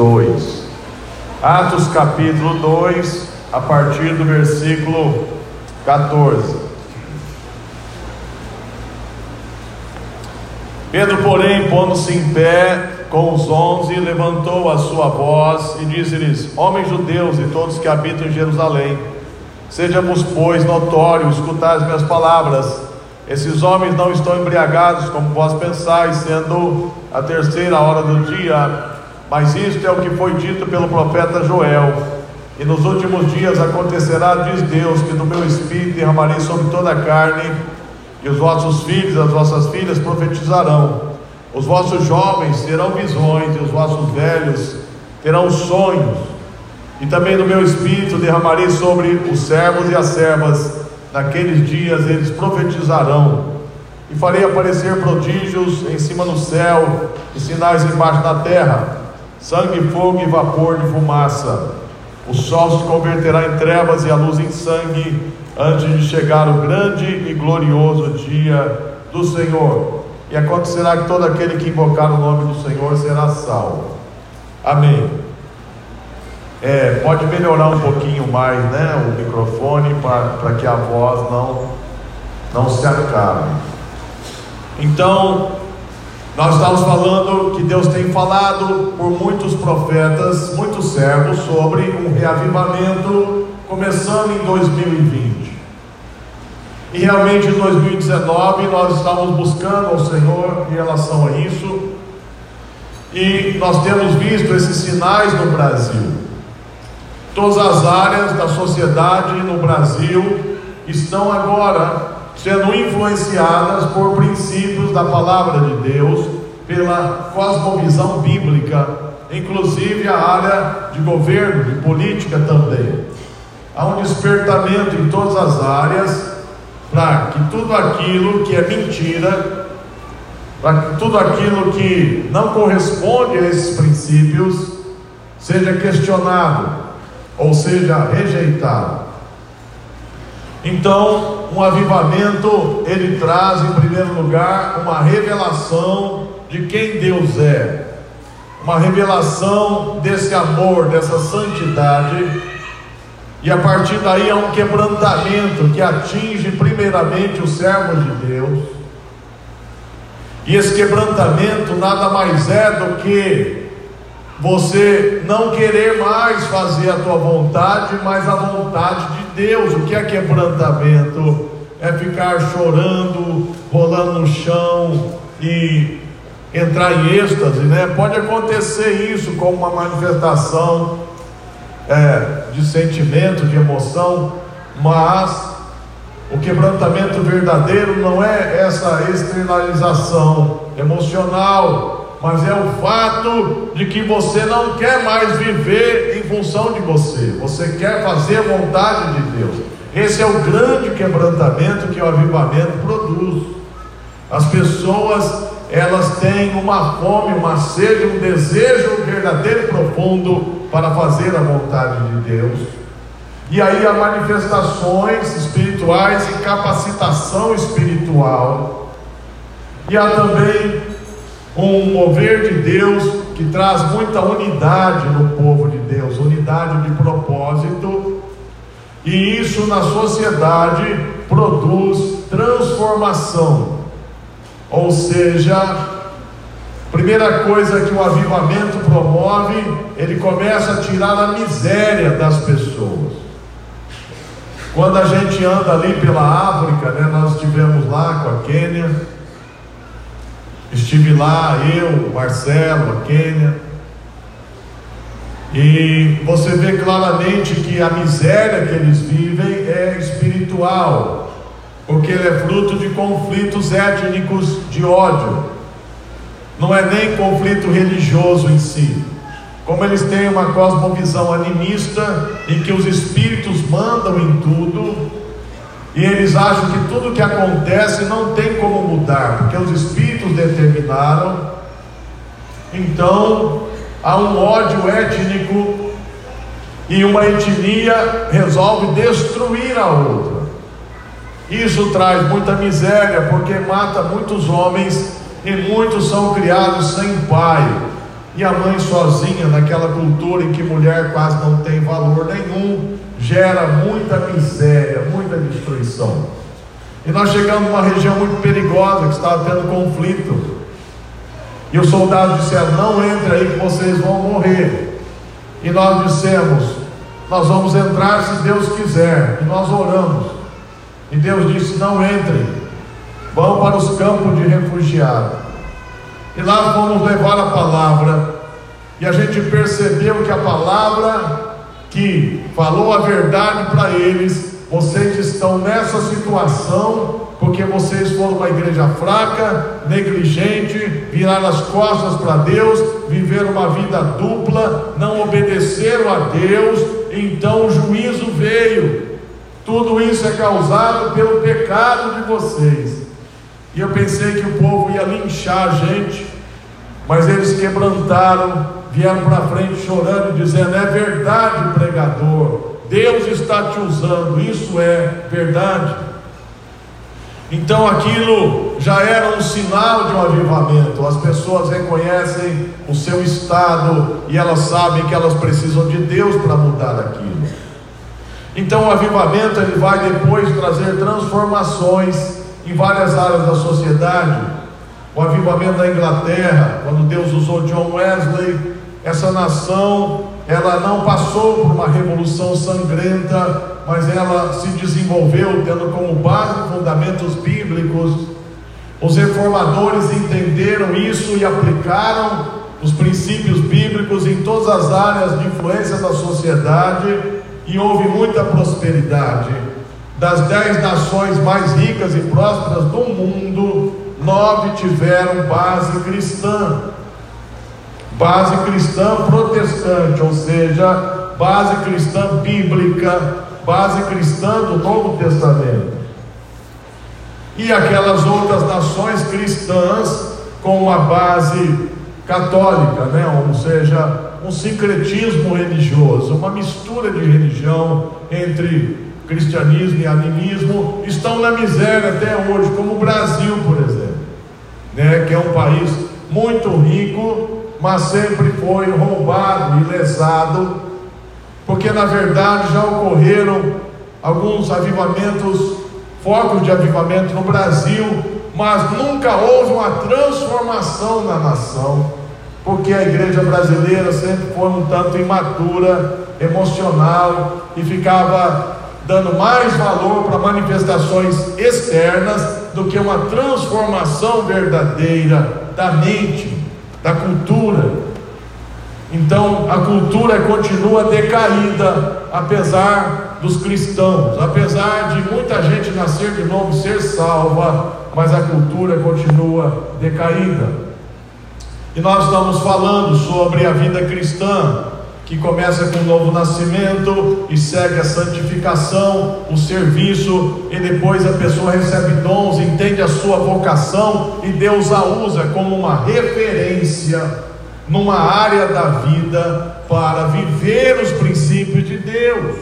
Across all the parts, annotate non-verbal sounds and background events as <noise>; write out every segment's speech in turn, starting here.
2. Atos capítulo 2, a partir do versículo 14. Pedro, porém, pondo-se em pé com os onze, levantou a sua voz e disse-lhes: Homens judeus e todos que habitam em Jerusalém, sejamos, pois, notórios, escutai as minhas palavras. Esses homens não estão embriagados, como vós pensais, sendo a terceira hora do dia, mas isto é o que foi dito pelo profeta Joel. E nos últimos dias acontecerá, diz Deus, que do meu espírito derramarei sobre toda a carne, e os vossos filhos, as vossas filhas profetizarão. Os vossos jovens terão visões, e os vossos velhos terão sonhos. E também do meu espírito derramarei sobre os servos e as servas Naqueles dias eles profetizarão, e farei aparecer prodígios em cima no céu e sinais embaixo da terra: sangue, fogo e vapor de fumaça. O sol se converterá em trevas e a luz em sangue, antes de chegar o grande e glorioso dia do Senhor. E acontecerá que todo aquele que invocar o nome do Senhor será salvo. Amém. É, pode melhorar um pouquinho mais né, o microfone para que a voz não, não se acabe. Então, nós estamos falando que Deus tem falado por muitos profetas, muitos servos, sobre um reavivamento começando em 2020. E realmente em 2019 nós estamos buscando ao Senhor em relação a isso. E nós temos visto esses sinais no Brasil. Todas as áreas da sociedade no Brasil estão agora sendo influenciadas por princípios da palavra de Deus, pela cosmovisão bíblica, inclusive a área de governo, de política também. Há um despertamento em todas as áreas para que tudo aquilo que é mentira, para que tudo aquilo que não corresponde a esses princípios, seja questionado ou seja, rejeitado. Então, um avivamento, ele traz em primeiro lugar uma revelação de quem Deus é, uma revelação desse amor, dessa santidade, e a partir daí é um quebrantamento que atinge primeiramente os servos de Deus. E esse quebrantamento nada mais é do que você não querer mais fazer a tua vontade, mas a vontade de Deus. O que é quebrantamento? É ficar chorando, rolando no chão e entrar em êxtase, né? Pode acontecer isso como uma manifestação é, de sentimento, de emoção, mas o quebrantamento verdadeiro não é essa externalização emocional, mas é o fato de que você não quer mais viver em função de você, você quer fazer a vontade de Deus. Esse é o grande quebrantamento que o avivamento produz. As pessoas, elas têm uma fome, uma sede, um desejo verdadeiro e profundo para fazer a vontade de Deus. E aí há manifestações espirituais e capacitação espiritual. E há também um mover de Deus que traz muita unidade no povo de Deus, unidade de propósito, e isso na sociedade produz transformação. Ou seja, primeira coisa que o avivamento promove, ele começa a tirar a miséria das pessoas. Quando a gente anda ali pela África, né, nós estivemos lá com a Quênia, Estive lá, eu, Marcelo, a Quênia, e você vê claramente que a miséria que eles vivem é espiritual, porque ele é fruto de conflitos étnicos de ódio, não é nem conflito religioso em si. Como eles têm uma cosmovisão animista, em que os espíritos mandam em tudo, e eles acham que tudo que acontece não tem como mudar, porque os espíritos determinaram. Então, há um ódio étnico e uma etnia resolve destruir a outra. Isso traz muita miséria, porque mata muitos homens e muitos são criados sem pai. E a mãe sozinha, naquela cultura em que mulher quase não tem valor nenhum, gera muita miséria, muita destruição. E nós chegamos numa região muito perigosa que estava tendo conflito. E os soldados disseram: Não entre aí que vocês vão morrer. E nós dissemos: Nós vamos entrar se Deus quiser. E nós oramos. E Deus disse: Não entrem. Vão para os campos de refugiados. E lá fomos levar a palavra. E a gente percebeu que a palavra que falou a verdade para eles, vocês estão nessa situação porque vocês foram uma igreja fraca, negligente, viraram as costas para Deus, viveram uma vida dupla, não obedeceram a Deus, então o juízo veio. Tudo isso é causado pelo pecado de vocês. E eu pensei que o povo ia linchar a gente, mas eles quebrantaram, vieram para frente chorando e dizendo: É verdade, pregador, Deus está te usando, isso é verdade. Então aquilo já era um sinal de um avivamento. As pessoas reconhecem o seu estado e elas sabem que elas precisam de Deus para mudar aquilo. Então o avivamento ele vai depois trazer transformações em várias áreas da sociedade. O avivamento da Inglaterra, quando Deus usou John Wesley, essa nação ela não passou por uma revolução sangrenta, mas ela se desenvolveu tendo como base fundamentos bíblicos. Os reformadores entenderam isso e aplicaram os princípios bíblicos em todas as áreas de influência da sociedade e houve muita prosperidade. Das dez nações mais ricas e prósperas do mundo, nove tiveram base cristã base cristã protestante, ou seja, base cristã bíblica, base cristã do Novo Testamento. E aquelas outras nações cristãs com uma base católica, né? ou seja, um sincretismo religioso, uma mistura de religião entre cristianismo e animismo, estão na miséria até hoje, como o Brasil, por exemplo, né? que é um país muito rico, mas sempre foi roubado e lesado, porque na verdade já ocorreram alguns avivamentos, focos de avivamento no Brasil, mas nunca houve uma transformação na nação, porque a igreja brasileira sempre foi um tanto imatura, emocional e ficava dando mais valor para manifestações externas do que uma transformação verdadeira da mente da cultura. Então a cultura continua decaída, apesar dos cristãos, apesar de muita gente nascer de novo ser salva, mas a cultura continua decaída. E nós estamos falando sobre a vida cristã, que começa com o novo nascimento e segue a santificação, o serviço, e depois a pessoa recebe dons, entende a sua vocação e Deus a usa como uma referência numa área da vida para viver os princípios de Deus.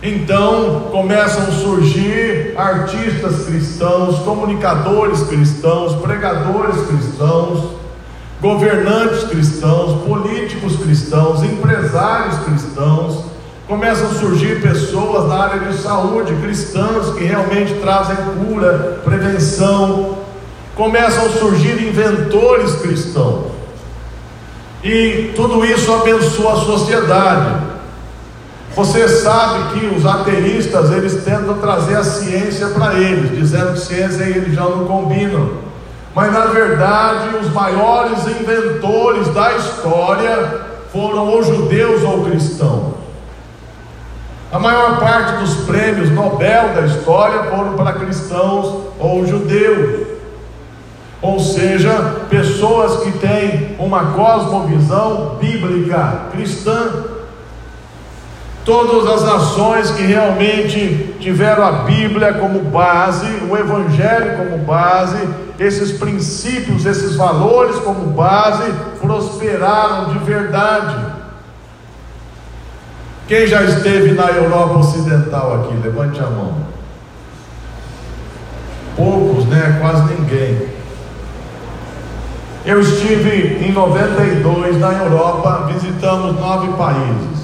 Então começam a surgir artistas cristãos, comunicadores cristãos, pregadores cristãos, governantes cristãos, políticos cristãos, empresários cristãos, começam a surgir pessoas na área de saúde cristãs que realmente trazem cura, prevenção, começam a surgir inventores cristãos. E tudo isso abençoa a sociedade. Você sabe que os ateístas eles tentam trazer a ciência para eles, dizendo que ciência e religião não combinam. Mas na verdade, os maiores inventores da história foram ou judeus ou cristãos. A maior parte dos prêmios Nobel da história foram para cristãos ou judeus. Ou seja, pessoas que têm uma cosmovisão bíblica cristã. Todas as nações que realmente tiveram a Bíblia como base, o Evangelho como base, esses princípios, esses valores como base, prosperaram de verdade. Quem já esteve na Europa Ocidental aqui? Levante a mão. Poucos, né? Quase ninguém. Eu estive em 92 na Europa, visitamos nove países.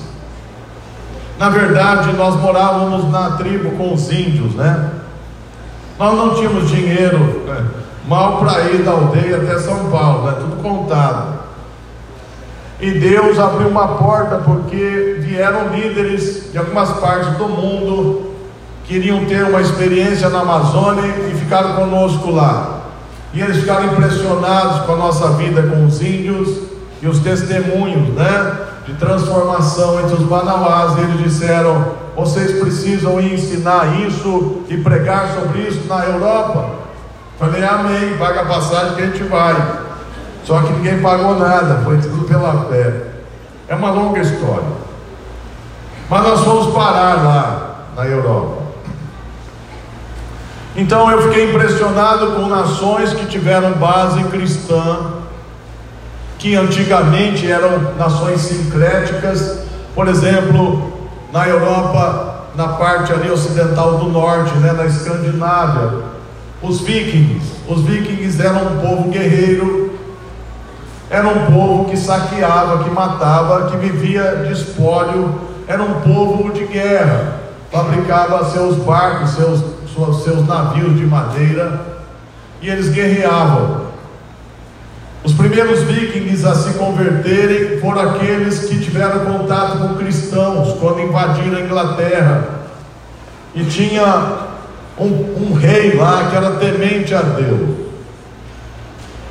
Na verdade, nós morávamos na tribo com os índios, né? Nós não tínhamos dinheiro né? mal para ir da aldeia até São Paulo, né? Tudo contado. E Deus abriu uma porta porque vieram líderes de algumas partes do mundo, queriam ter uma experiência na Amazônia e ficaram conosco lá. E eles ficaram impressionados com a nossa vida com os índios e os testemunhos, né? De transformação entre os manauás. Eles disseram: vocês precisam ensinar isso e pregar sobre isso na Europa. Falei, amém, paga a passagem que a gente vai. Só que ninguém pagou nada, foi tudo pela fé. É uma longa história. Mas nós fomos parar lá na Europa. Então eu fiquei impressionado com nações que tiveram base cristã, que antigamente eram nações sincréticas, por exemplo, na Europa, na parte ali ocidental do norte, né, na Escandinávia, os vikings, os vikings eram um povo guerreiro, era um povo que saqueava, que matava, que vivia de espólio, era um povo de guerra, fabricava seus barcos, seus, seus navios de madeira, e eles guerreavam. Os primeiros vikings a se converterem foram aqueles que tiveram contato com cristãos quando invadiram a Inglaterra. E tinha um, um rei lá que era temente a Deus.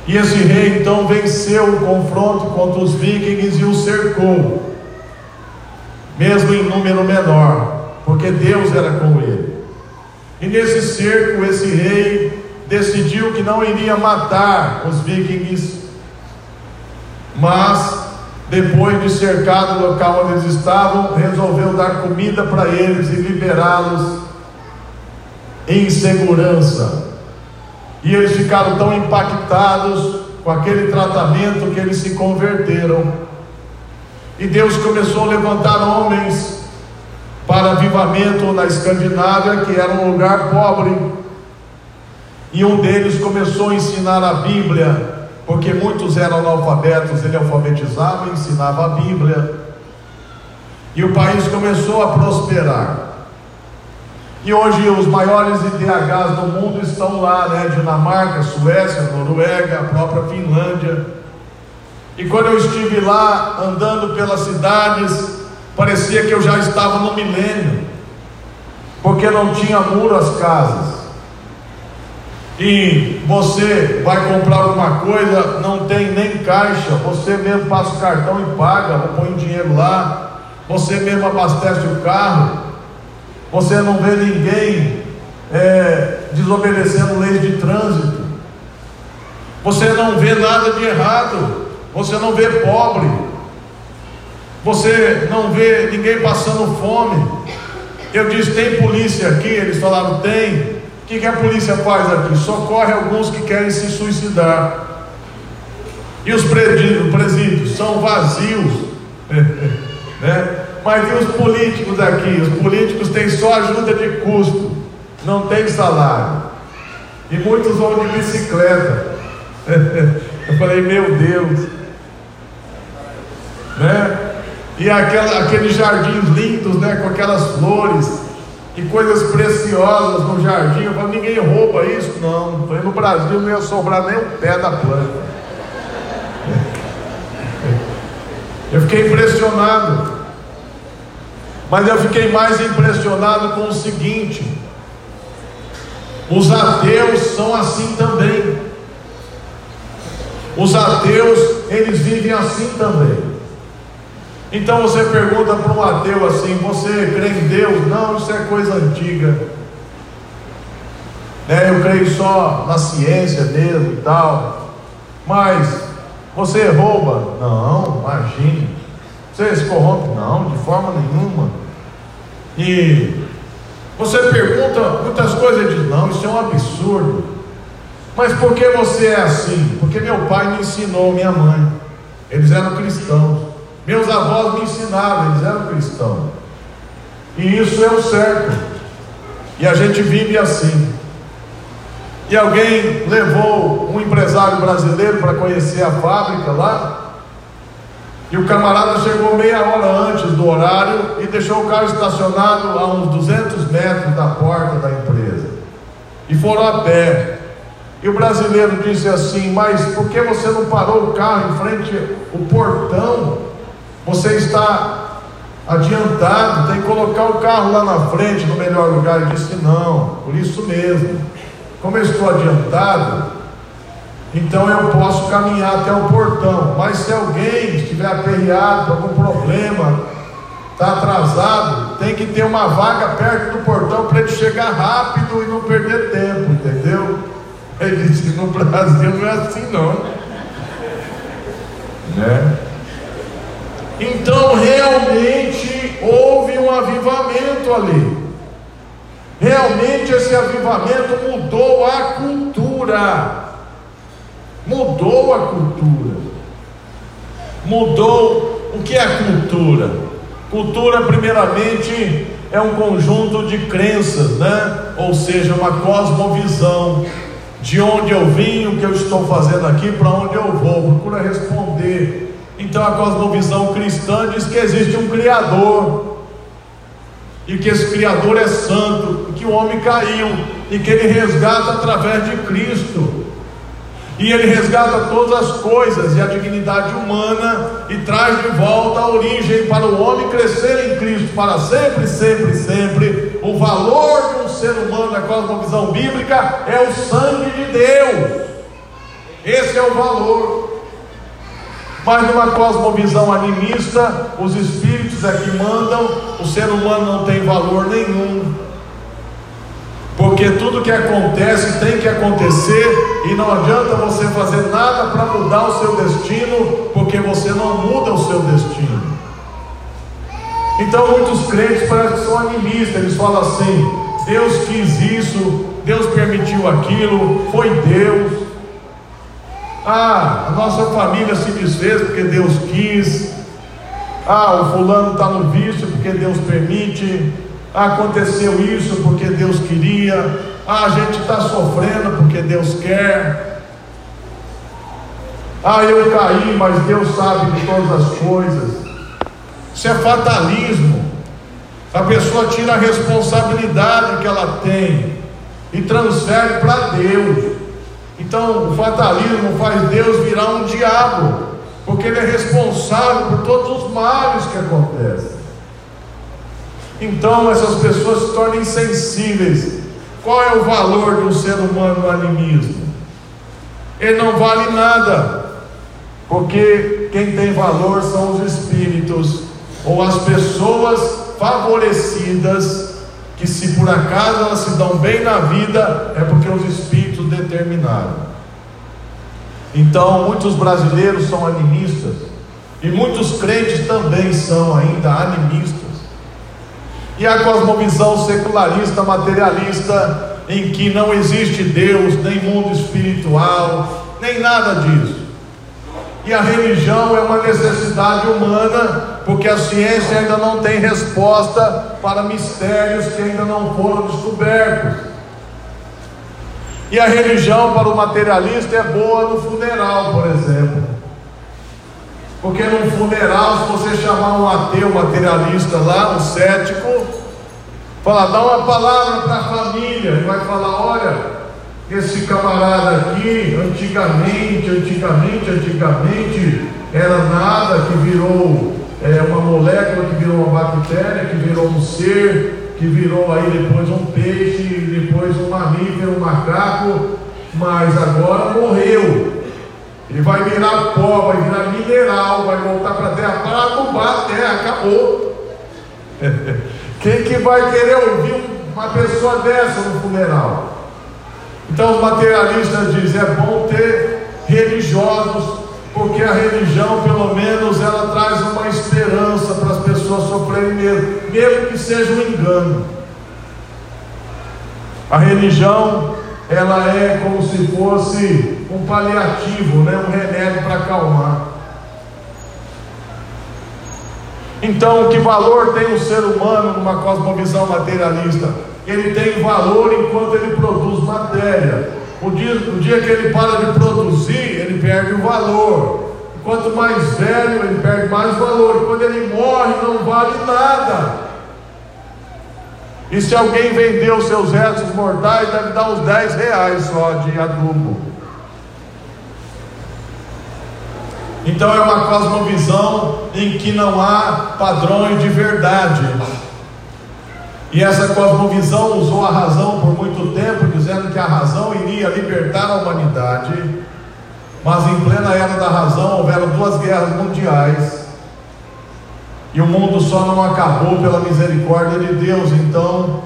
E esse rei então venceu o confronto contra os vikings e os cercou, mesmo em número menor, porque Deus era com ele. E nesse cerco, esse rei decidiu que não iria matar os vikings, mas depois de cercar o local onde eles estavam, resolveu dar comida para eles e liberá-los em segurança. E eles ficaram tão impactados com aquele tratamento que eles se converteram. E Deus começou a levantar homens para avivamento na Escandinávia, que era um lugar pobre. E um deles começou a ensinar a Bíblia, porque muitos eram analfabetos, ele alfabetizava ensinava a Bíblia. E o país começou a prosperar. E hoje os maiores IDHs do mundo estão lá, né? Dinamarca, Suécia, Noruega, a própria Finlândia. E quando eu estive lá andando pelas cidades, parecia que eu já estava no milênio, porque não tinha muro as casas. E você vai comprar alguma coisa, não tem nem caixa, você mesmo passa o cartão e paga, põe dinheiro lá, você mesmo abastece o carro. Você não vê ninguém é, desobedecendo leis de trânsito. Você não vê nada de errado. Você não vê pobre. Você não vê ninguém passando fome. Eu disse: tem polícia aqui? Eles falaram: tem. Que, que a polícia faz aqui? Socorre alguns que querem se suicidar. E os presídios são vazios. <laughs> né? Mas e os políticos aqui? Os políticos têm só ajuda de custo, não tem salário. E muitos vão de bicicleta. <laughs> Eu falei, meu Deus. Né? E aquela, aqueles jardins lindos, né? Com aquelas flores e coisas preciosas no jardim. Eu falei, ninguém rouba isso? Não. Falei, no Brasil não ia sobrar nem o pé da planta. Eu fiquei impressionado. Mas eu fiquei mais impressionado com o seguinte: os ateus são assim também. Os ateus, eles vivem assim também. Então você pergunta para um ateu assim: Você crê em Deus? Não, isso é coisa antiga. Né, eu creio só na ciência mesmo e tal. Mas você rouba? Não, imagine. Você se corrompe? Não, de forma nenhuma. E você pergunta muitas coisas e diz: Não, isso é um absurdo. Mas por que você é assim? Porque meu pai me ensinou, minha mãe. Eles eram cristãos. Meus avós me ensinaram, eles eram cristãos. E isso é o certo. E a gente vive assim. E alguém levou um empresário brasileiro para conhecer a fábrica lá. E o camarada chegou meia hora antes do horário e deixou o carro estacionado a uns 200 metros da porta da empresa. E foram a pé. E o brasileiro disse assim: Mas por que você não parou o carro em frente ao portão? Você está adiantado, tem que colocar o carro lá na frente, no melhor lugar. Ele disse: Não, por isso mesmo. Como eu estou adiantado, então eu posso caminhar até o portão. Mas se alguém estiver aperreado, algum problema, está atrasado, tem que ter uma vaga perto do portão para ele chegar rápido e não perder tempo, entendeu? Ele disse no Brasil não é assim não. Né? Então realmente houve um avivamento ali. Realmente esse avivamento mudou a cultura. Mudou a cultura. Mudou o que é cultura? Cultura, primeiramente, é um conjunto de crenças, né? Ou seja, uma cosmovisão de onde eu vim, o que eu estou fazendo aqui, para onde eu vou. Procura responder. Então a cosmovisão cristã diz que existe um Criador e que esse Criador é santo, e que o homem caiu, e que ele resgata através de Cristo, e ele resgata todas as coisas e a dignidade humana, e traz de volta a origem para o homem crescer em Cristo para sempre, sempre, sempre. O valor de um ser humano na cosmovisão bíblica é o sangue de Deus, esse é o valor. Mas numa cosmovisão animista, os espíritos é que mandam, o ser humano não tem valor nenhum. Porque tudo que acontece tem que acontecer e não adianta você fazer nada para mudar o seu destino, porque você não muda o seu destino. Então muitos crentes parecem que são animistas, eles falam assim: Deus quis isso, Deus permitiu aquilo, foi Deus. Ah, a nossa família se desfez porque Deus quis. Ah, o fulano está no vício porque Deus permite. Ah, aconteceu isso porque Deus queria. Ah, a gente está sofrendo porque Deus quer. Ah, eu caí, mas Deus sabe de todas as coisas. Isso é fatalismo. A pessoa tira a responsabilidade que ela tem e transfere para Deus. Então, o fatalismo faz Deus virar um diabo, porque Ele é responsável por todos os males que acontecem. Então, essas pessoas se tornam insensíveis. Qual é o valor do ser humano no animismo? Ele não vale nada, porque quem tem valor são os espíritos ou as pessoas favorecidas que se por acaso elas se dão bem na vida, é porque os espíritos determinaram. Então, muitos brasileiros são animistas, e muitos crentes também são ainda animistas. E a cosmovisão secularista, materialista, em que não existe Deus, nem mundo espiritual, nem nada disso. E a religião é uma necessidade humana, porque a ciência ainda não tem resposta para mistérios que ainda não foram descobertos. E a religião para o materialista é boa no funeral, por exemplo. Porque no funeral, se você chamar um ateu materialista lá, um cético, falar, dá uma palavra para a família, ele vai falar, olha, esse camarada aqui, antigamente, antigamente, antigamente, era nada que virou é, uma molécula, que virou uma bactéria, que virou um ser, que virou aí depois um peixe, depois um mamífero, um macaco, mas agora morreu. Ele vai virar pó, vai virar mineral, vai voltar para a terra para adubar a terra, acabou. <laughs> Quem que vai querer ouvir uma pessoa dessa no funeral? Então os materialistas dizem, é bom ter religiosos, porque a religião, pelo menos, ela traz uma esperança para as pessoas sofrerem mesmo, mesmo que seja um engano. A religião, ela é como se fosse um paliativo, né? um remédio para acalmar. Então, que valor tem o ser humano numa cosmovisão materialista? ele tem valor enquanto ele produz matéria. o dia, o dia que ele para de produzir, ele perde o valor. Quanto mais velho, ele perde mais valor. Morre, não vale nada. E se alguém vender os seus restos mortais, deve dar uns 10 reais só de adubo. Então é uma cosmovisão em que não há padrões de verdade. E essa cosmovisão usou a razão por muito tempo, dizendo que a razão iria libertar a humanidade. Mas em plena era da razão houveram duas guerras mundiais. E o mundo só não acabou pela misericórdia de Deus. Então,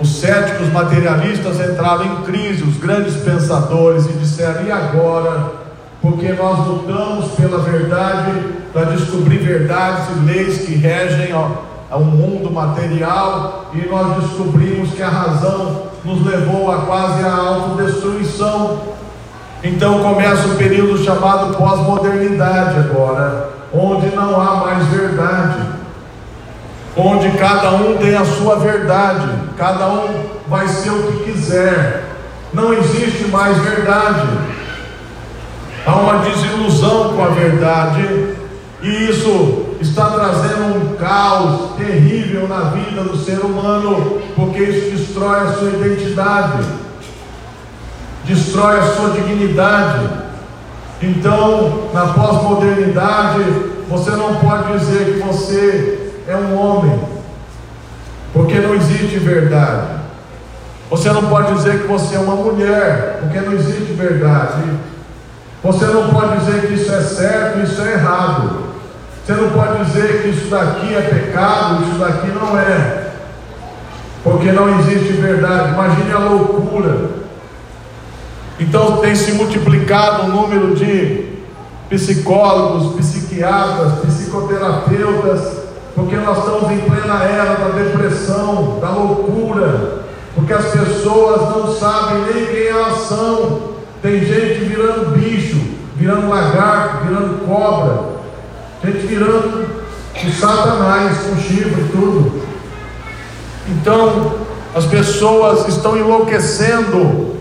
os céticos materialistas entraram em crise, os grandes pensadores, e disseram: e agora? Porque nós lutamos pela verdade, para descobrir verdades e leis que regem ao mundo material, e nós descobrimos que a razão nos levou a quase a autodestruição. Então começa o período chamado pós-modernidade agora, onde não há mais verdade, onde cada um tem a sua verdade, cada um vai ser o que quiser, não existe mais verdade. Há uma desilusão com a verdade, e isso está trazendo um caos terrível na vida do ser humano, porque isso destrói a sua identidade, destrói a sua dignidade. Então, na pós-modernidade, você não pode dizer que você é um homem, porque não existe verdade. Você não pode dizer que você é uma mulher, porque não existe verdade. Você não pode dizer que isso é certo, isso é errado. Você não pode dizer que isso daqui é pecado, isso daqui não é, porque não existe verdade. Imagine a loucura. Então tem se multiplicado o número de psicólogos, psiquiatras, psicoterapeutas, porque nós estamos em plena era da depressão, da loucura, porque as pessoas não sabem nem quem elas são. Tem gente virando bicho, virando lagarto, virando cobra, gente virando de Satanás com chifre e tudo. Então, as pessoas estão enlouquecendo.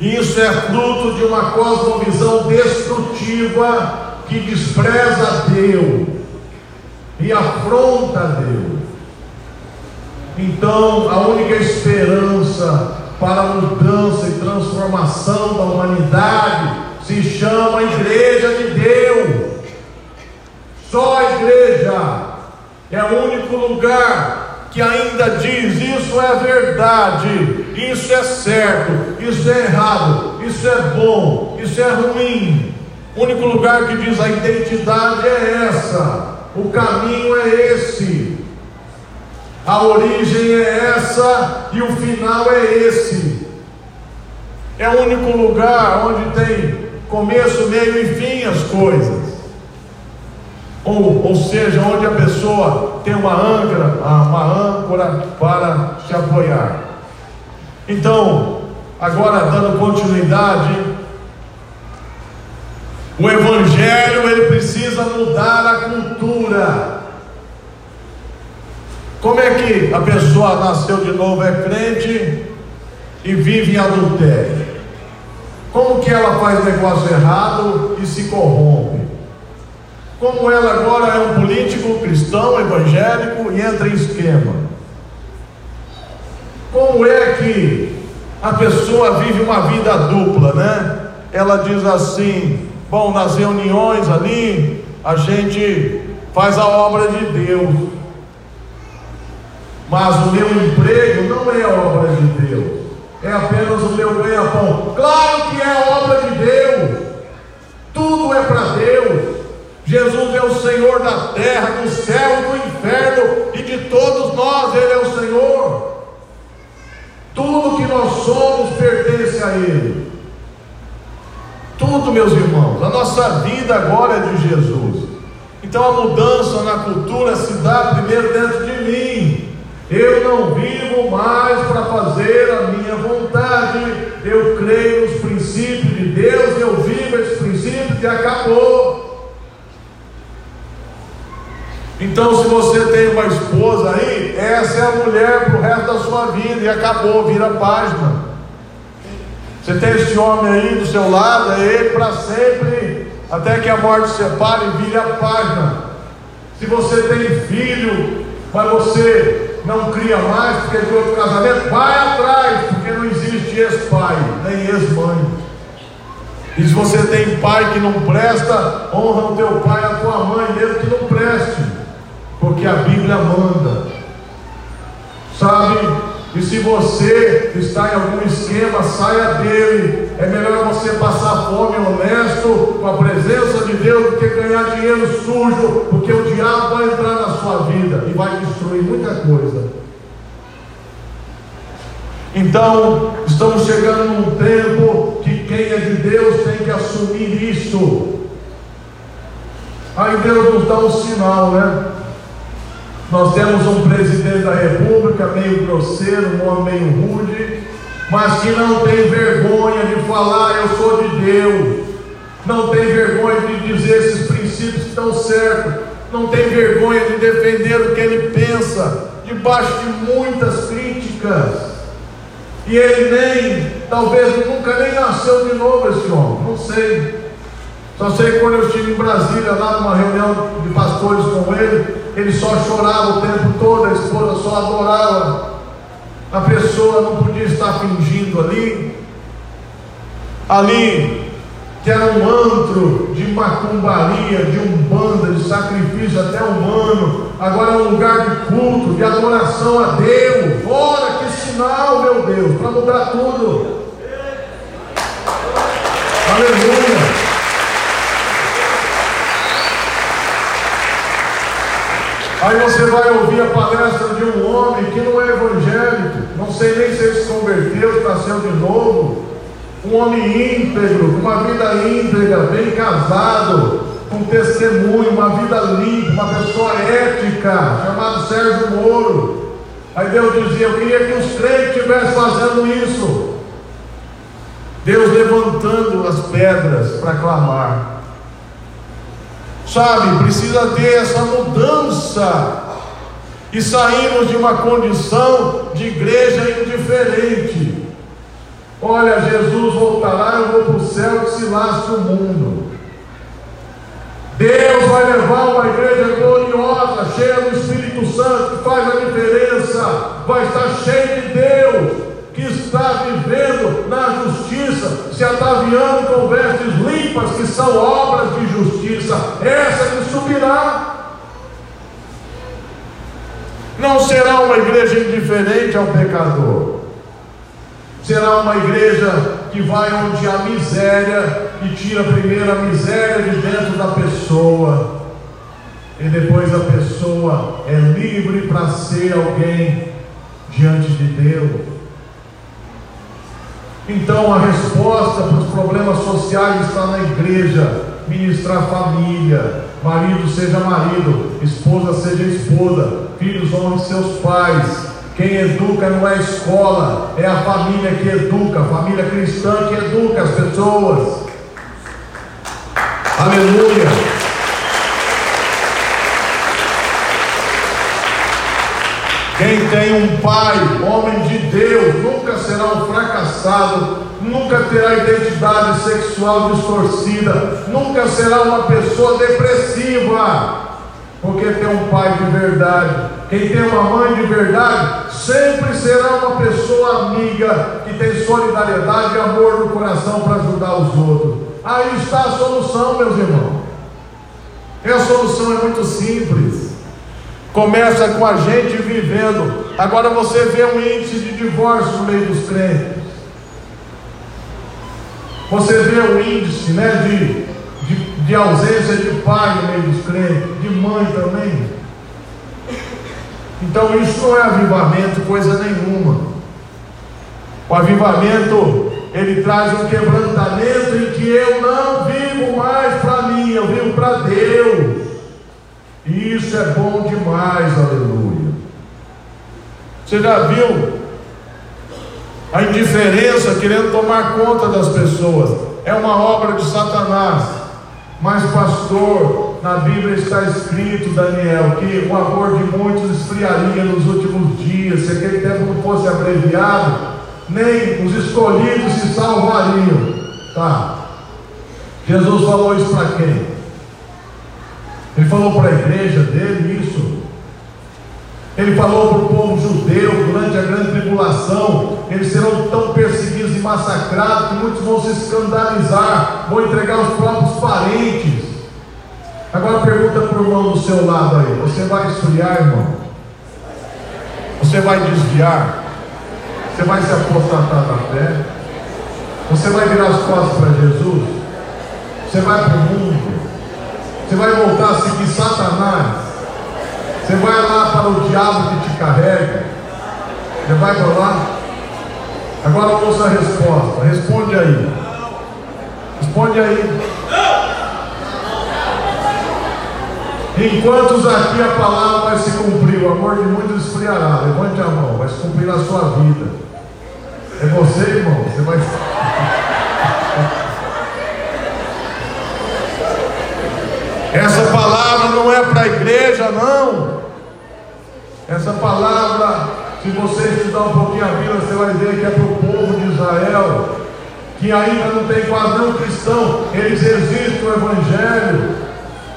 Isso é fruto de uma cosmovisão destrutiva que despreza Deus e afronta Deus. Então, a única esperança para a mudança e transformação da humanidade se chama Igreja de Deus. Só a igreja é o único lugar que ainda diz: isso é verdade, isso é certo, isso é errado, isso é bom, isso é ruim. O único lugar que diz a identidade é essa, o caminho é esse, a origem é essa e o final é esse. É o único lugar onde tem começo, meio e fim as coisas ou, ou seja, onde a pessoa tem uma âncora, uma âncora para se apoiar. Então, agora dando continuidade, o evangelho ele precisa mudar a cultura. Como é que a pessoa nasceu de novo é crente e vive em adultério? Como que ela faz negócio errado e se corrompe? Como ela agora é um político cristão, evangélico e entra em esquema. Como é que a pessoa vive uma vida dupla, né? Ela diz assim: bom, nas reuniões ali, a gente faz a obra de Deus, mas o meu emprego não é obra de Deus, é apenas o meu ganha-pão. Claro que é obra de Deus, tudo é para Deus. Jesus é o Senhor da terra, do céu do inferno, e de todos nós Ele é o Senhor. Tudo que nós somos pertence a Ele. A nossa vida agora é de Jesus. Então a mudança na cultura se dá primeiro dentro de mim. Eu não vivo mais para fazer a minha vontade. Eu creio nos princípios de Deus, eu vivo esses princípios e acabou. Então, se você tem uma esposa aí, essa é a mulher para o resto da sua vida e acabou, vira página. Você tem esse homem aí do seu lado, é ele para sempre, até que a morte separe e vire a página. Se você tem filho, mas você não cria mais porque tem outro casamento, vai atrás, porque não existe ex-pai, nem ex-mãe. E se você tem pai que não presta, honra o teu pai e a tua mãe, mesmo que não preste, porque a Bíblia manda. Sabe? E se você está em algum esquema, saia dele. É melhor você passar fome honesto com a presença de Deus do que ganhar dinheiro sujo, porque o diabo vai entrar na sua vida e vai destruir muita coisa. Então, estamos chegando num tempo que quem é de Deus tem que assumir isso. Aí Deus nos dá um sinal, né? Nós temos um presidente da República meio grosseiro, um homem meio rude, mas que não tem vergonha de falar: Eu sou de Deus. Não tem vergonha de dizer esses princípios que estão certos. Não tem vergonha de defender o que ele pensa, debaixo de muitas críticas. E ele nem, talvez nunca nem nasceu de novo esse homem, não sei. Só sei que quando eu estive em Brasília, lá numa reunião de pastores com ele, ele só chorava o tempo todo, a esposa só adorava. A pessoa não podia estar fingindo ali. Ali, que era um antro de macumbaria, de umbanda, de sacrifício até humano, agora é um lugar de culto, de adoração a Deus. Ora, que sinal, meu Deus, para mudar tudo. Aleluia. Aí você vai ouvir a palestra de um homem que não é evangélico, não sei nem se ele se converteu, nasceu de novo. Um homem íntegro, uma vida íntegra, bem casado, com testemunho, uma vida limpa, uma pessoa ética, chamado Sérgio Moro. Aí Deus dizia: Eu queria que os crentes estivessem fazendo isso. Deus levantando as pedras para clamar. Sabe, precisa ter essa mudança. E saímos de uma condição de igreja indiferente. Olha, Jesus voltará, eu vou para o céu que se lasque o mundo. Deus vai levar uma igreja gloriosa, cheia do Espírito Santo, que faz a diferença, vai estar cheia de Deus que está vivendo na justiça, se ataviando com vestes limpas, que são obras de justiça, essa que subirá. Não será uma igreja indiferente ao pecador, será uma igreja que vai onde há miséria e tira primeiro a miséria de dentro da pessoa, e depois a pessoa é livre para ser alguém diante de Deus. Então a resposta para os problemas sociais está na igreja. Ministrar família, marido seja marido, esposa seja esposa, filhos honrem seus pais. Quem educa não é a escola, é a família que educa, a família cristã que educa as pessoas. Aleluia. Quem tem um pai, homem de Deus, nunca será um fracassado, nunca terá identidade sexual distorcida, nunca será uma pessoa depressiva, porque tem um pai de verdade. Quem tem uma mãe de verdade, sempre será uma pessoa amiga, que tem solidariedade e amor no coração para ajudar os outros. Aí está a solução, meus irmãos. E a solução é muito simples. Começa com a gente vivendo. Agora você vê um índice de divórcio no meio dos crentes. Você vê um índice né, de, de, de ausência de pai no meio dos crentes, de mãe também. Então isso não é avivamento, coisa nenhuma. O avivamento, ele traz um quebrantamento em que eu não vivo mais para mim, eu vivo para Deus. Isso é bom demais, aleluia. Você já viu a indiferença querendo tomar conta das pessoas? É uma obra de Satanás. Mas, pastor, na Bíblia está escrito, Daniel, que o amor de muitos esfriaria nos últimos dias. Se aquele tempo não fosse abreviado, nem os escolhidos se salvariam. Tá. Jesus falou isso para quem? Ele falou para a igreja dele isso. Ele falou para o povo judeu durante a grande tribulação: eles serão tão perseguidos e massacrados que muitos vão se escandalizar, vão entregar os próprios parentes. Agora pergunta para o irmão do seu lado aí: você vai esfriar, irmão? Você vai desviar? Você vai se apostatar da fé? Você vai virar as costas para Jesus? Você vai para o mundo? Você vai voltar a seguir Satanás? Você vai lá para o diabo que te carrega. Você vai para lá. Agora ouça a resposta. Responde aí. Responde aí. Enquanto aqui a palavra vai se cumprir, o amor de muitos esfriará. Levante a mão, vai se cumprir na sua vida. É você, irmão. Você vai. Essa palavra não é para a igreja, não. Essa palavra, se você estudar um pouquinho a Bíblia, você vai ver que é para o povo de Israel, que ainda não tem quase nenhum cristão, eles resistem ao Evangelho,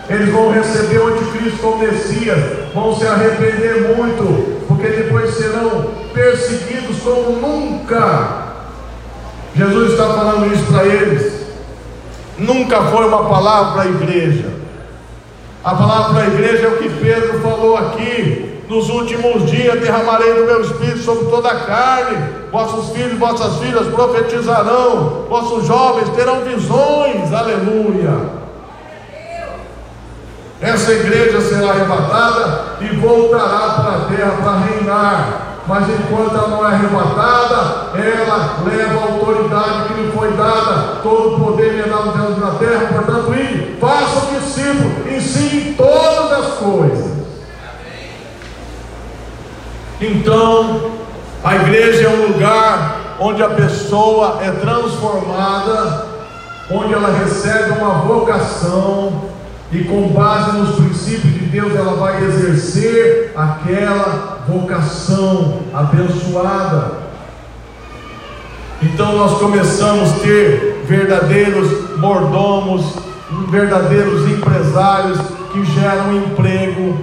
eles vão receber o anticristo como Messias, vão se arrepender muito, porque depois serão perseguidos como nunca. Jesus está falando isso para eles. Nunca foi uma palavra para a igreja. A palavra para a igreja é o que Pedro falou aqui. Nos últimos dias derramarei do meu espírito sobre toda a carne. Vossos filhos vossas filhas profetizarão. Vossos jovens terão visões. Aleluia. Essa igreja será arrebatada e voltará para a terra para reinar. Mas enquanto ela não é arrebatada, ela leva a autoridade que lhe foi dada, todo o poder lhe é dado Deus na terra, portanto, ide, faça o discípulo, ensine todas as coisas. Então, a igreja é um lugar onde a pessoa é transformada, onde ela recebe uma vocação, e com base nos princípios de Deus ela vai exercer aquela vocação abençoada. Então nós começamos a ter verdadeiros mordomos, verdadeiros empresários que geram emprego.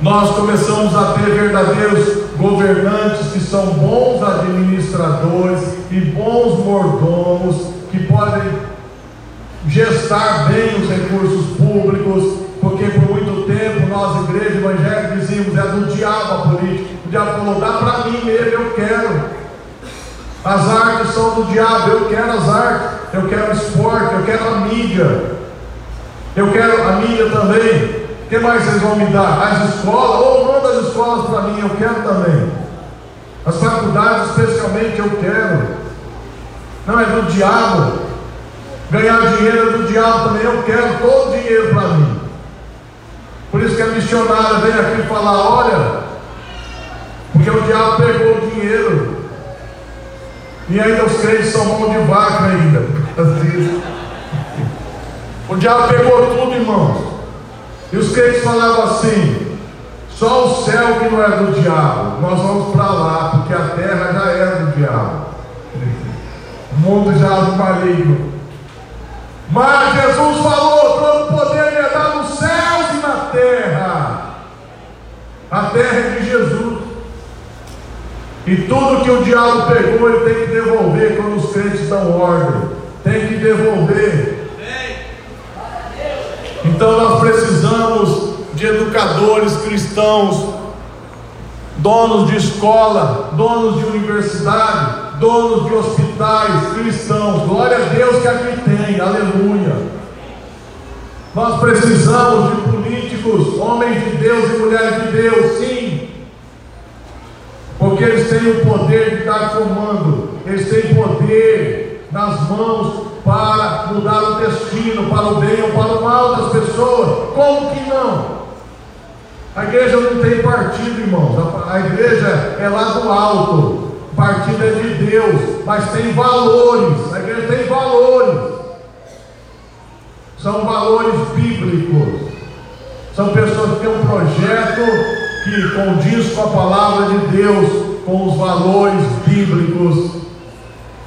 Nós começamos a ter verdadeiros governantes que são bons administradores e bons mordomos que podem gestar bem os recursos públicos, porque por muito nós, igreja evangélica, dizíamos, é do diabo a política. O diabo falou, dá para mim mesmo, eu quero. As artes são do diabo, eu quero as artes, eu quero o esporte, eu quero a mídia, eu quero a mídia também. O que mais vocês vão me dar? As escolas, ou manda as escolas para mim, eu quero também. As faculdades, especialmente, eu quero. Não é do diabo. Ganhar dinheiro do diabo também, eu quero todo o dinheiro para mim. Por isso que a missionária vem aqui falar: olha, porque o diabo pegou o dinheiro. E ainda os crentes são mão de vaca ainda. <laughs> O diabo pegou tudo, irmãos. E os crentes falavam assim: só o céu que não é do diabo, nós vamos para lá, porque a terra já é do diabo. <laughs> O mundo já é do maligno. Mas Jesus falou: todo terra. A terra é de Jesus. E tudo que o diabo pegou, ele tem que devolver quando os crentes dão ordem. Tem que devolver. Então nós precisamos de educadores cristãos, donos de escola, donos de universidade, donos de hospitais cristãos. Glória a Deus que aqui tem, aleluia. Nós precisamos de políticos, homens de Deus e mulheres de Deus, sim. Porque eles têm o poder de dar comando, eles têm poder nas mãos para mudar o destino, para o bem ou para o mal das pessoas. Como que não? A igreja não tem partido, irmãos. A igreja é lá do alto partido é de Deus, mas tem valores, a igreja tem valores, são valores bíblicos, são pessoas que têm um projeto que condiz com a palavra de Deus, com os valores bíblicos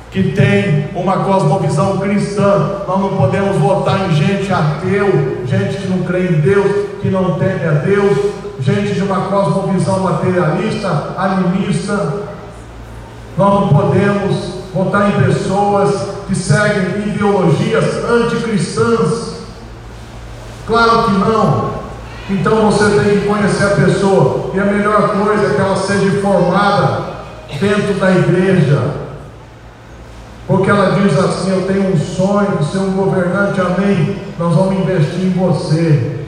que tem uma cosmovisão cristã. Nós não podemos votar em gente ateu, gente que não crê em Deus, que não teme a Deus, gente de uma cosmovisão materialista, animista. Nós não podemos votar em pessoas que seguem ideologias anticristãs. Claro que não. Então você tem que conhecer a pessoa. E a melhor coisa é que ela seja formada dentro da igreja porque ela diz assim: Eu tenho um sonho de ser um governante, amém. Nós vamos investir em você.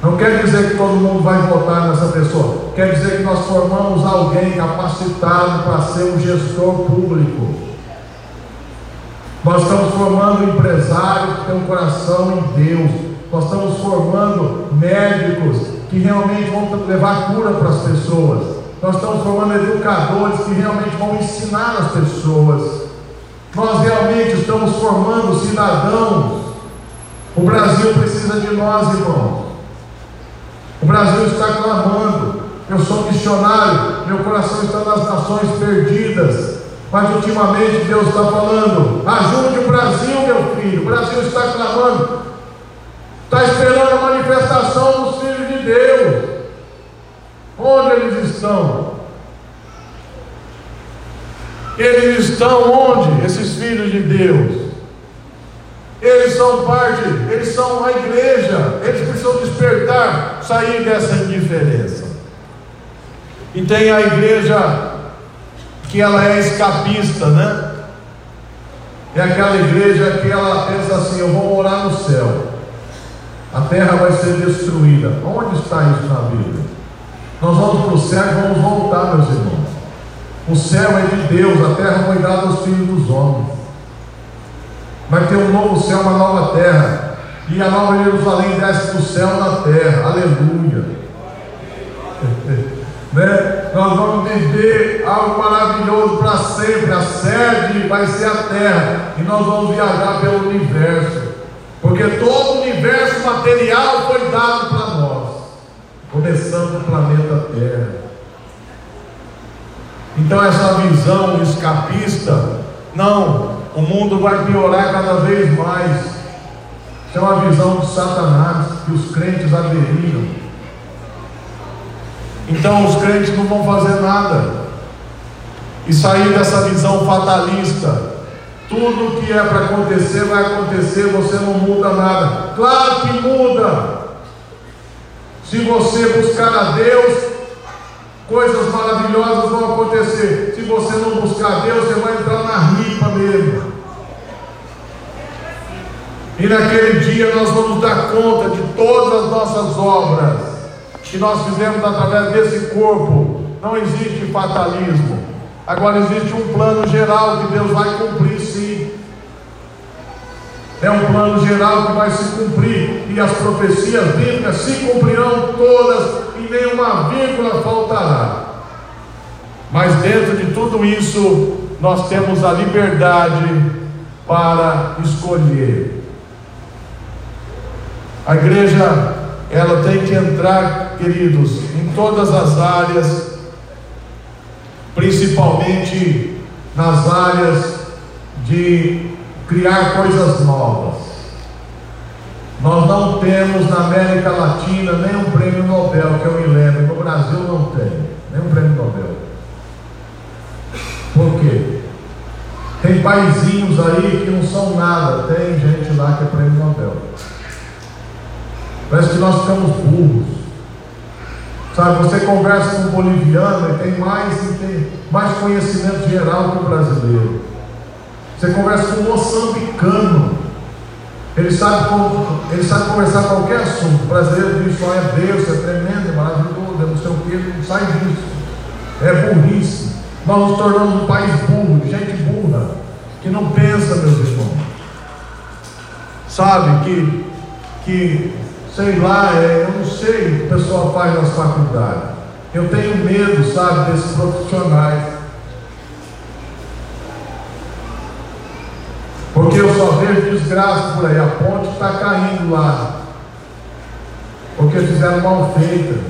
Não quer dizer que todo mundo vai votar nessa pessoa, quer dizer que nós formamos alguém capacitado para ser um gestor público. Nós estamos formando empresários que têm um coração em Deus. Nós estamos formando médicos que realmente vão levar cura para as pessoas. Nós estamos formando educadores que realmente vão ensinar as pessoas. Nós realmente estamos formando cidadãos. O Brasil precisa de nós, irmãos. O Brasil está clamando. Eu sou missionário, meu coração está nas nações perdidas. Mas ultimamente Deus está falando: ajude o Brasil, meu filho. O Brasil está clamando, está esperando a manifestação dos filhos de Deus. Onde eles estão? Eles estão onde? Esses filhos de Deus. Eles são parte, eles são a igreja, eles precisam despertar, sair dessa indiferença. E tem a igreja que ela é escapista, né? É aquela igreja que ela pensa assim: eu vou morar no céu, a terra vai ser destruída. Onde está isso na Bíblia? Nós vamos para o céu e vamos voltar, meus irmãos. O céu é de Deus, a terra foi dada aos filhos dos homens. Vai ter um novo céu, uma nova terra. E a nova Jerusalém desce do céu na terra. Aleluia. <laughs> né? Nós vamos viver algo maravilhoso para sempre. A sede vai ser a terra. E nós vamos viajar pelo universo. Porque todo o universo material foi dado para nós começando o planeta Terra. Então essa visão escapista, não, o mundo vai piorar cada vez mais. Isso é uma visão de Satanás que os crentes aderiram. Então os crentes não vão fazer nada. E sair dessa visão fatalista. Tudo que é para acontecer vai acontecer, você não muda nada. Claro que muda. Se você buscar a Deus, coisas maravilhosas vão acontecer. Se você não buscar a Deus, você vai entrar na ripa mesmo. E naquele dia nós vamos dar conta de todas as nossas obras que nós fizemos através desse corpo. Não existe fatalismo. Agora existe um plano geral que Deus vai cumprir É um plano geral que vai se cumprir e as profecias bíblicas se cumprirão todas e nenhuma vírgula faltará. Mas dentro de tudo isso, nós temos a liberdade para escolher. A igreja, ela tem que entrar, queridos, em todas as áreas, principalmente nas áreas de criar coisas novas. Nós não temos na América Latina nem um prêmio Nobel, que eu me lembro. No Brasil não tem, nem um prêmio Nobel. Por quê? Tem paizinhos aí que não são nada, tem gente lá que é prêmio Nobel. Parece que nós ficamos burros. Sabe, você conversa com um boliviano e tem mais, tem mais conhecimento geral que o brasileiro. Você conversa com um moçambicano. Ele sabe, como, ele sabe conversar qualquer assunto. O brasileiro diz só é Deus, é tremendo, é maravilhoso, é não sei o que, não sai disso. É burrice. Nós nos tornamos um país burro, gente burra, que não pensa, meus irmãos. Sabe que, que sei lá, é, eu não sei o que o pessoal faz nas faculdades. Eu tenho medo, sabe, desses profissionais Porque eu só vejo desgraça por aí. A ponte está caindo lá. Porque fizeram mal feita.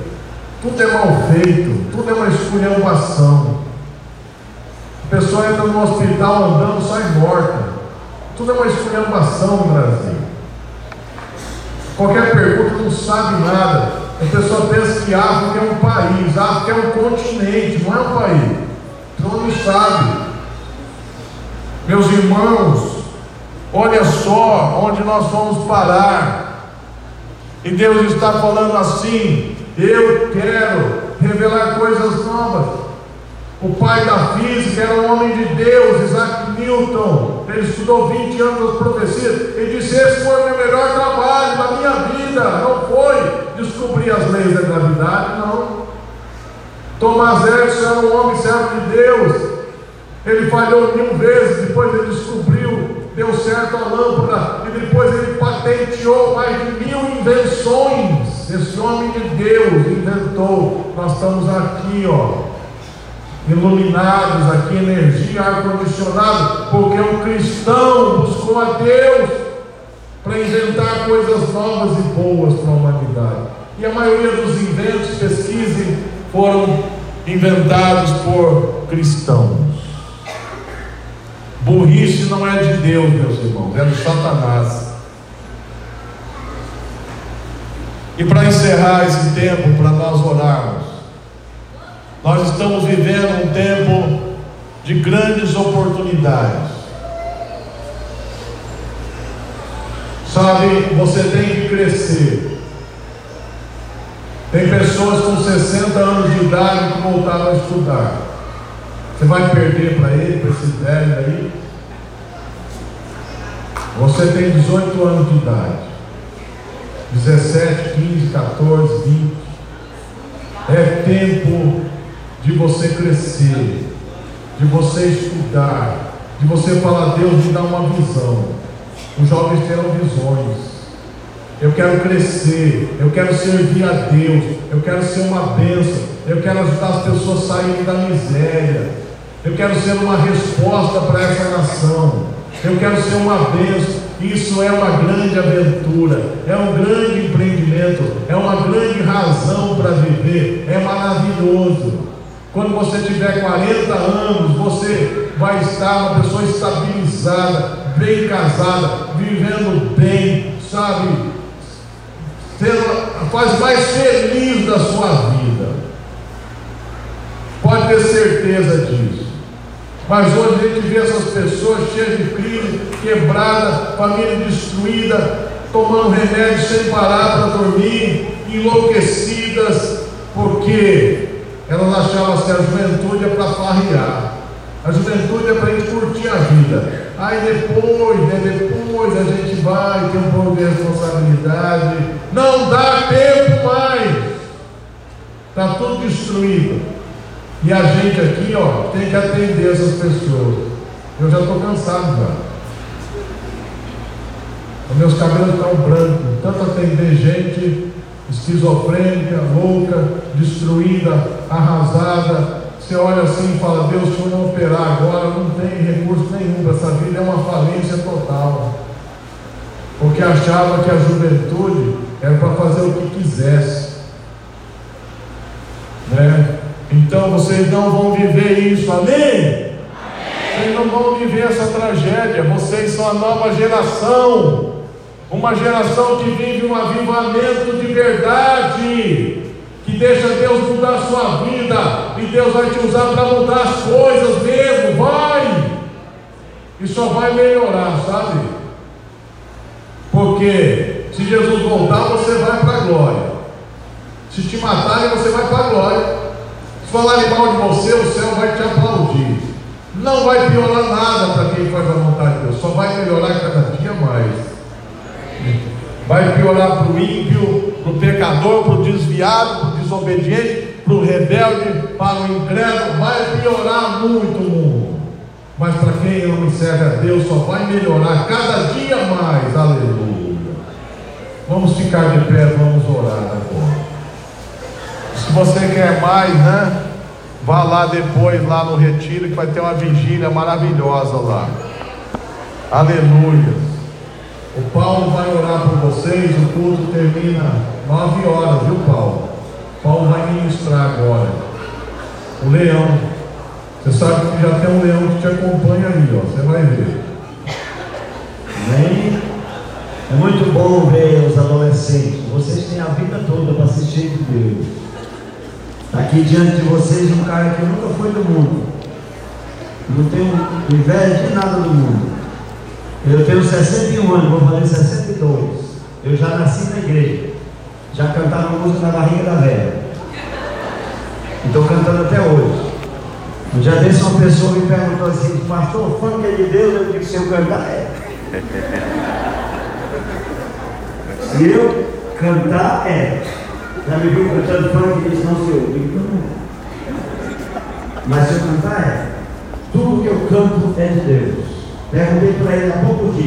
Tudo é mal feito. Tudo é uma esculhambação. A pessoa entra no hospital andando, sai morta. Tudo é uma esculhambação no Brasil. Qualquer pergunta não sabe nada. A pessoa pensa que África é um país, África é um continente, não é um país. Então não sabe. Meus irmãos, olha só onde nós vamos parar. E Deus está falando assim: eu quero revelar coisas novas. O pai da física era um homem de Deus, Isaac Newton. Ele estudou 20 anos das profecias e disse: Esse foi o meu melhor trabalho da minha vida. Não foi descobrir as leis da gravidade, não. Tomás Edison era um homem servo de Deus. Ele falhou mil vezes, depois ele descobriu, deu certo a lâmpada, e depois ele patenteou mais de mil invenções. Esse homem de Deus inventou. Nós estamos aqui, ó iluminados aqui, energia, ar-condicionado, porque um cristão buscou a Deus para inventar coisas novas e boas para a humanidade. E a maioria dos inventos, pesquisem, foram inventados por cristãos. Burrice não é de Deus, meus irmãos, é de Satanás. E para encerrar esse tempo, para nós orarmos, nós estamos vivendo um tempo de grandes oportunidades. Sabe, você tem que crescer. Tem pessoas com 60 anos de idade que voltaram a estudar. Você vai perder para ele, para esse velho aí? Você tem 18 anos de idade. 17, 15, 14, 20. É tempo de você crescer, de você estudar, de você falar, Deus me dá uma visão. Os jovens terão visões. Eu quero crescer, eu quero servir a Deus, eu quero ser uma bênção, eu quero ajudar as pessoas a saírem da miséria, eu quero ser uma resposta para essa nação, eu quero ser uma bênção. Isso é uma grande aventura, é um grande empreendimento, é uma grande razão para viver, é maravilhoso. Quando você tiver 40 anos, você vai estar uma pessoa estabilizada, bem casada, vivendo bem, sabe? Fase mais feliz da sua vida. Pode ter certeza disso. Mas hoje a gente vê essas pessoas cheias de crise, quebrada, família destruída, tomando remédio sem parar para dormir, enlouquecidas, porque elas achavam que a juventude é para farrear. A juventude é para gente curtir a vida. Aí depois, né, depois a gente vai ter um pouco de responsabilidade. Não dá tempo mais. Está tudo destruído. E a gente aqui, ó, tem que atender essas pessoas. Eu já estou cansado já. Os meus cabelos estão brancos. Tanto atender gente esquizofrênica, louca, destruída, arrasada. Você olha assim e fala: Deus, se eu não operar agora, não tem recurso nenhum para essa vida, é uma falência total. Porque achava que a juventude era para fazer o que quisesse. Né? Então vocês não vão viver isso, amém? Vocês não vão viver essa tragédia, vocês são a nova geração. Uma geração que vive um avivamento de verdade, que deixa Deus mudar a sua vida, e Deus vai te usar para mudar as coisas mesmo, vai! E só vai melhorar, sabe? Porque se Jesus voltar, você vai para a glória. Se te matarem, você vai para a glória. Se falarem mal de você, o céu vai te aplaudir. Não vai piorar nada para quem faz a vontade de Deus, só vai melhorar cada dia mais. Vai piorar para o ímpio, para o pecador, para o desviado, para o desobediente, para o rebelde, para o incrédulo. Vai piorar muito o mundo. Mas para quem não serve a Deus, só vai melhorar cada dia mais. Aleluia. Vamos ficar de pé, vamos orar agora. Se você quer mais, né? Vá lá depois, lá no retiro, que vai ter uma vigília maravilhosa lá. Aleluia. O Paulo vai orar por vocês, o culto termina nove horas, viu Paulo? Paulo vai ministrar agora. O leão. Você sabe que já tem um leão que te acompanha aí, ó. Você vai ver. Amém? É muito bom ver os adolescentes. Vocês têm a vida toda para assistir de Deus. Está aqui diante de vocês um cara que nunca foi do mundo. Não tenho inveja de nada do mundo. Eu tenho 61 anos, vou fazer 62. Eu já nasci na igreja. Já cantava música na barriga da velha. Estou cantando até hoje. Um dia desse uma pessoa me perguntou assim, pastor, funk é de Deus? Eu disse, se eu cantar é. Se eu cantar é. Já me viu cantando funk e disse, não se não. Mas se eu cantar é. Tudo que eu canto é de Deus. Perguntei para ele há pouco dia.